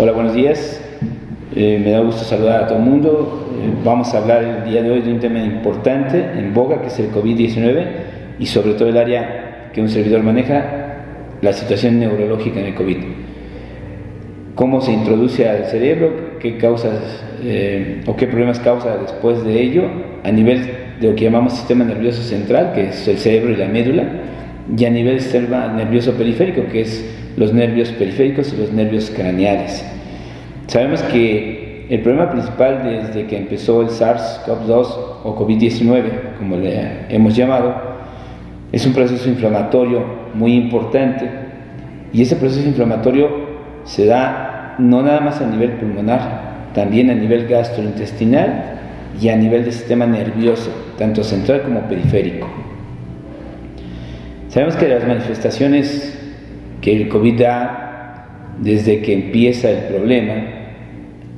Hola, buenos días. Eh, me da gusto saludar a todo el mundo. Eh, vamos a hablar el día de hoy de un tema importante en boga, que es el COVID-19 y sobre todo el área que un servidor maneja, la situación neurológica en el COVID. Cómo se introduce al cerebro, qué causas eh, o qué problemas causa después de ello a nivel de lo que llamamos sistema nervioso central, que es el cerebro y la médula, y a nivel nervioso periférico, que es los nervios periféricos y los nervios craneales. Sabemos que el problema principal desde que empezó el SARS-CoV-2 o COVID-19, como le hemos llamado, es un proceso inflamatorio muy importante y ese proceso inflamatorio se da no nada más a nivel pulmonar, también a nivel gastrointestinal y a nivel del sistema nervioso, tanto central como periférico. Sabemos que las manifestaciones que el COVID da desde que empieza el problema,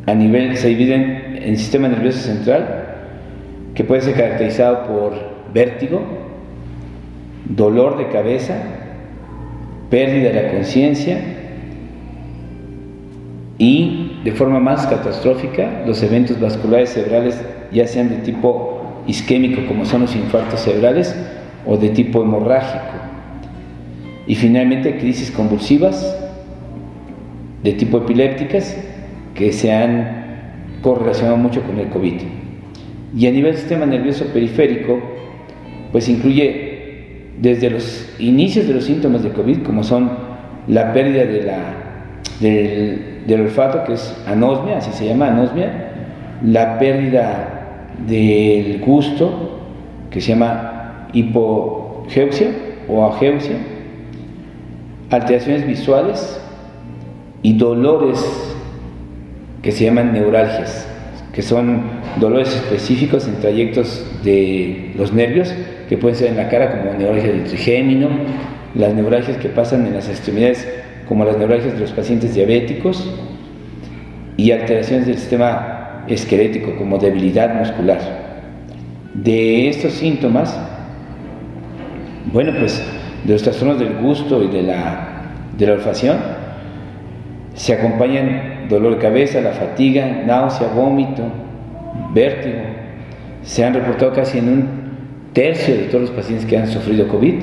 a nivel se dividen en sistema nervioso central, que puede ser caracterizado por vértigo, dolor de cabeza, pérdida de la conciencia y de forma más catastrófica los eventos vasculares cerebrales ya sean de tipo isquémico como son los infartos cerebrales o de tipo hemorrágico. Y finalmente crisis convulsivas de tipo epilépticas que se han correlacionado mucho con el COVID. Y a nivel sistema nervioso periférico, pues incluye desde los inicios de los síntomas de COVID, como son la pérdida de la, del, del olfato, que es anosmia, así se llama anosmia, la pérdida del gusto, que se llama hipogeusia o ageusia, alteraciones visuales y dolores que se llaman neuralgias, que son dolores específicos en trayectos de los nervios, que pueden ser en la cara como neuralgia del trigémino, las neuralgias que pasan en las extremidades como las neuralgias de los pacientes diabéticos y alteraciones del sistema esquelético como debilidad muscular. De estos síntomas, bueno, pues de los trastornos del gusto y de la, de la olfacción, se acompañan dolor de cabeza, la fatiga, náusea, vómito, vértigo. Se han reportado casi en un tercio de todos los pacientes que han sufrido COVID.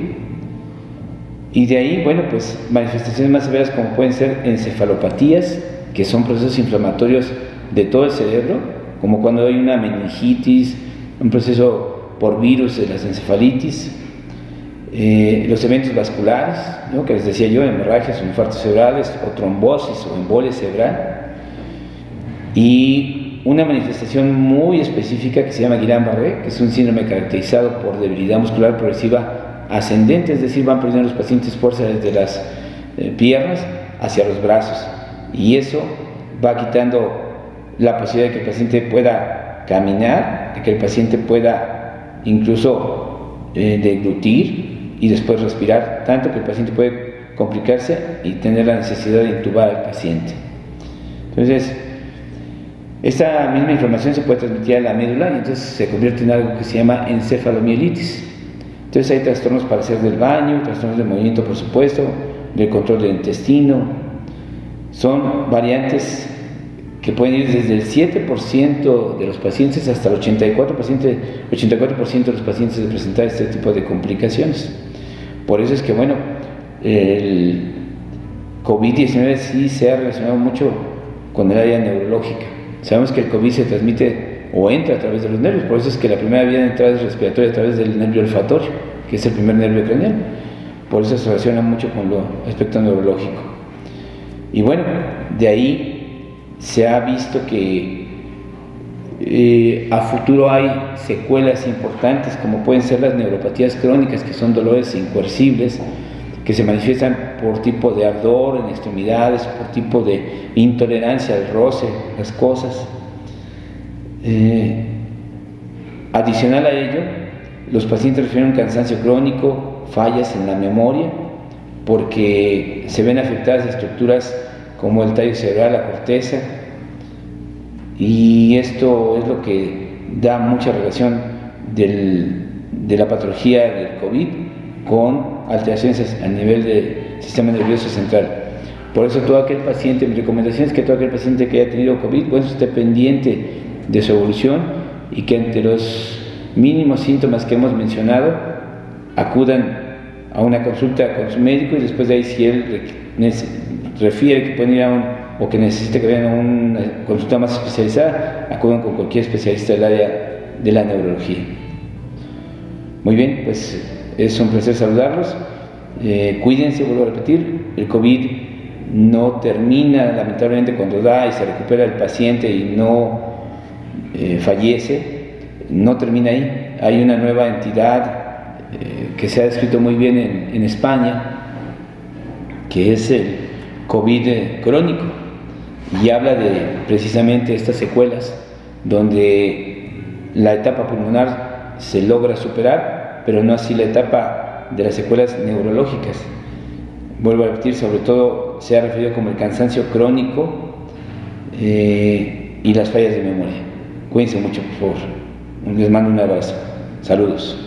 Y de ahí, bueno, pues manifestaciones más severas como pueden ser encefalopatías, que son procesos inflamatorios de todo el cerebro, como cuando hay una meningitis, un proceso por virus de las encefalitis, eh, los eventos vasculares, que les decía yo, hemorragias o infartos cerebrales, o trombosis o embolia cerebral, y una manifestación muy específica que se llama Guillain-Barré, que es un síndrome caracterizado por debilidad muscular progresiva ascendente, es decir, van perdiendo los pacientes fuerza desde las eh, piernas hacia los brazos, y eso va quitando la posibilidad de que el paciente pueda caminar, de que el paciente pueda incluso eh, deglutir, y después respirar, tanto que el paciente puede complicarse y tener la necesidad de intubar al paciente. Entonces, esta misma inflamación se puede transmitir a la médula y entonces se convierte en algo que se llama encefalomielitis. Entonces hay trastornos para hacer del baño, trastornos de movimiento por supuesto, del control del intestino. Son variantes que pueden ir desde el 7% de los pacientes hasta el 84%, 84 de los pacientes de presentar este tipo de complicaciones. Por eso es que, bueno, el COVID-19 sí se ha relacionado mucho con el área neurológica. Sabemos que el COVID se transmite o entra a través de los nervios, por eso es que la primera vía de entrada es respiratoria a través del nervio olfatorio, que es el primer nervio craneal. Por eso se relaciona mucho con lo aspecto neurológico. Y bueno, de ahí se ha visto que eh, a futuro hay secuelas importantes como pueden ser las neuropatías crónicas, que son dolores incoercibles, que se manifiestan por tipo de ardor en extremidades, por tipo de intolerancia al roce, las cosas. Eh, adicional a ello, los pacientes refieren cansancio crónico, fallas en la memoria, porque se ven afectadas estructuras como el tallo cerebral, la corteza, y esto es lo que da mucha relación de la patología del COVID con alteraciones a nivel del sistema nervioso central. Por eso todo aquel paciente, mi recomendación es que todo aquel paciente que haya tenido COVID, pues esté pendiente de su evolución y que ante los mínimos síntomas que hemos mencionado acudan a una consulta con su médico y después de ahí si él refiere que pueden ir a un o que necesite que vayan una consulta más especializada, acudan con cualquier especialista del área de la neurología. Muy bien, pues es un placer saludarlos. Eh, cuídense, vuelvo a repetir, el COVID no termina lamentablemente cuando da y se recupera el paciente y no eh, fallece, no termina ahí. Hay una nueva entidad eh, que se ha descrito muy bien en, en España, que es el COVID crónico y habla de precisamente estas secuelas donde la etapa pulmonar se logra superar, pero no así la etapa de las secuelas neurológicas. Vuelvo a repetir, sobre todo se ha referido como el cansancio crónico eh, y las fallas de memoria. Cuídense mucho, por favor. Les mando un abrazo. Saludos.